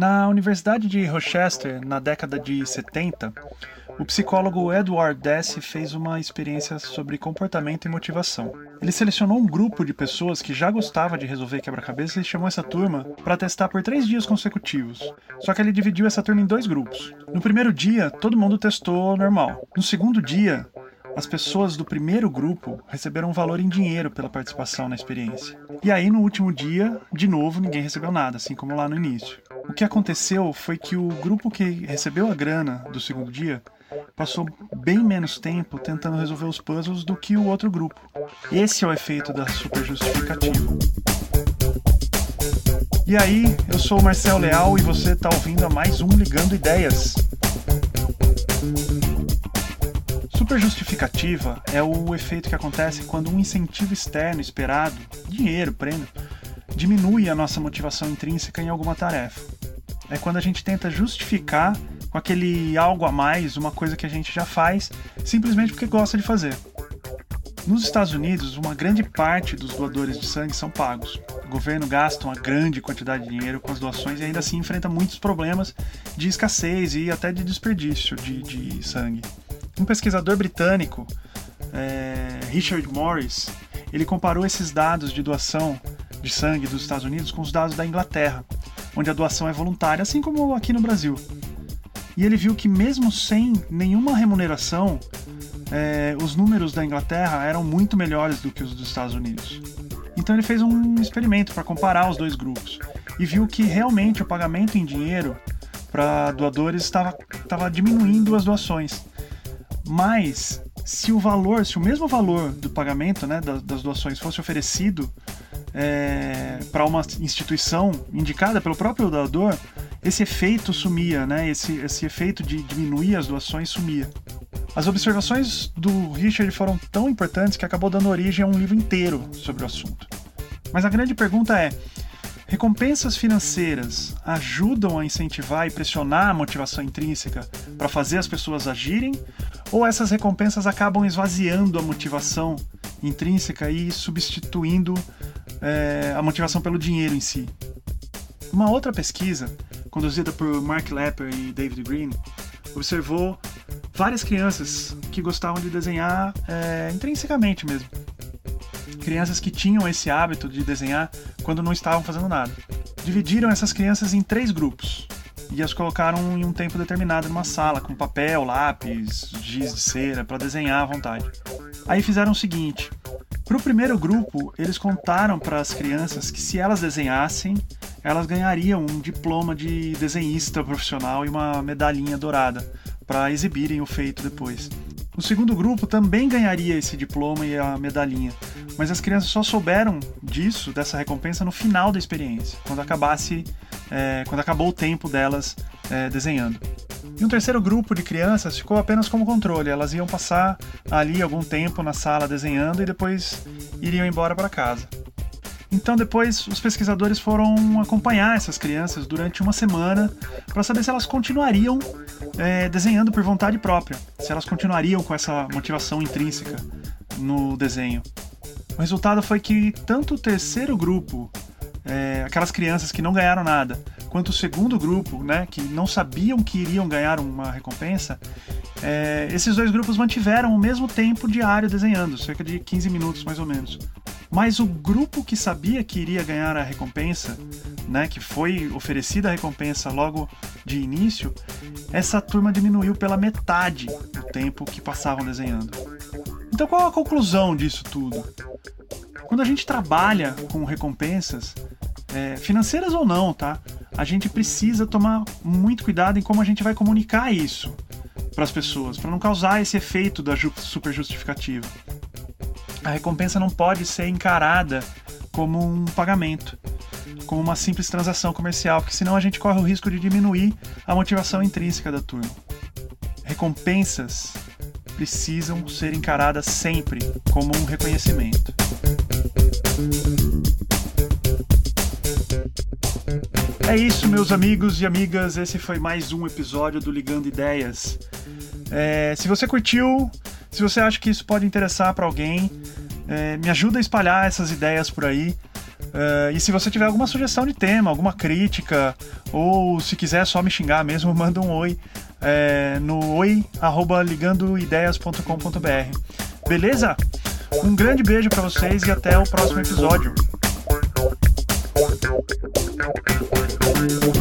Na Universidade de Rochester, na década de 70, o psicólogo Edward Dess fez uma experiência sobre comportamento e motivação. Ele selecionou um grupo de pessoas que já gostava de resolver quebra-cabeça e chamou essa turma para testar por três dias consecutivos. Só que ele dividiu essa turma em dois grupos. No primeiro dia, todo mundo testou normal. No segundo dia, as pessoas do primeiro grupo receberam um valor em dinheiro pela participação na experiência. E aí, no último dia, de novo, ninguém recebeu nada, assim como lá no início. O que aconteceu foi que o grupo que recebeu a grana do segundo dia passou bem menos tempo tentando resolver os puzzles do que o outro grupo. Esse é o efeito da superjustificativa. E aí, eu sou o Marcel Leal e você está ouvindo a mais um Ligando Ideias. Superjustificativa é o efeito que acontece quando um incentivo externo esperado, dinheiro, prêmio, diminui a nossa motivação intrínseca em alguma tarefa. É quando a gente tenta justificar com aquele algo a mais, uma coisa que a gente já faz, simplesmente porque gosta de fazer. Nos Estados Unidos, uma grande parte dos doadores de sangue são pagos. O governo gasta uma grande quantidade de dinheiro com as doações e ainda assim enfrenta muitos problemas de escassez e até de desperdício de, de sangue. Um pesquisador britânico, é, Richard Morris, ele comparou esses dados de doação de sangue dos Estados Unidos com os dados da Inglaterra, onde a doação é voluntária, assim como aqui no Brasil. E ele viu que mesmo sem nenhuma remuneração, é, os números da Inglaterra eram muito melhores do que os dos Estados Unidos. Então ele fez um experimento para comparar os dois grupos e viu que realmente o pagamento em dinheiro para doadores estava, diminuindo as doações. Mas se o valor, se o mesmo valor do pagamento né, das, das doações fosse oferecido é, para uma instituição indicada pelo próprio doador, esse efeito sumia, né? Esse, esse efeito de diminuir as doações sumia. As observações do Richard foram tão importantes que acabou dando origem a um livro inteiro sobre o assunto. Mas a grande pergunta é: recompensas financeiras ajudam a incentivar e pressionar a motivação intrínseca para fazer as pessoas agirem? Ou essas recompensas acabam esvaziando a motivação intrínseca e substituindo é, a motivação pelo dinheiro em si? Uma outra pesquisa, conduzida por Mark Lepper e David Green, observou várias crianças que gostavam de desenhar é, intrinsecamente mesmo. Crianças que tinham esse hábito de desenhar quando não estavam fazendo nada. Dividiram essas crianças em três grupos e as colocaram em um tempo determinado numa sala com papel, lápis, giz de cera para desenhar à vontade. Aí fizeram o seguinte: para o primeiro grupo, eles contaram para as crianças que se elas desenhassem, elas ganhariam um diploma de desenhista profissional e uma medalhinha dourada para exibirem o feito depois. O segundo grupo também ganharia esse diploma e a medalhinha, mas as crianças só souberam disso, dessa recompensa, no final da experiência, quando acabasse, é, quando acabou o tempo delas é, desenhando. E um terceiro grupo de crianças ficou apenas como controle. Elas iam passar ali algum tempo na sala desenhando e depois iriam embora para casa. Então depois os pesquisadores foram acompanhar essas crianças durante uma semana para saber se elas continuariam é, desenhando por vontade própria, se elas continuariam com essa motivação intrínseca no desenho. O resultado foi que tanto o terceiro grupo, é, aquelas crianças que não ganharam nada, quanto o segundo grupo, né, que não sabiam que iriam ganhar uma recompensa, é, esses dois grupos mantiveram o mesmo tempo diário desenhando, cerca de 15 minutos mais ou menos. Mas o grupo que sabia que iria ganhar a recompensa, né, que foi oferecida a recompensa logo de início, essa turma diminuiu pela metade o tempo que passavam desenhando. Então qual a conclusão disso tudo? Quando a gente trabalha com recompensas, é, financeiras ou não, tá? A gente precisa tomar muito cuidado em como a gente vai comunicar isso para as pessoas, para não causar esse efeito da super justificativa a recompensa não pode ser encarada como um pagamento, como uma simples transação comercial, porque senão a gente corre o risco de diminuir a motivação intrínseca da turma. Recompensas precisam ser encaradas sempre como um reconhecimento. É isso, meus amigos e amigas. Esse foi mais um episódio do Ligando Ideias. É, se você curtiu, se você acha que isso pode interessar para alguém, é, me ajuda a espalhar essas ideias por aí. Uh, e se você tiver alguma sugestão de tema, alguma crítica, ou se quiser só me xingar mesmo, manda um oi é, no oi@ligandoideias.com.br. Beleza? Um grande beijo para vocês e até o próximo episódio. Thank you.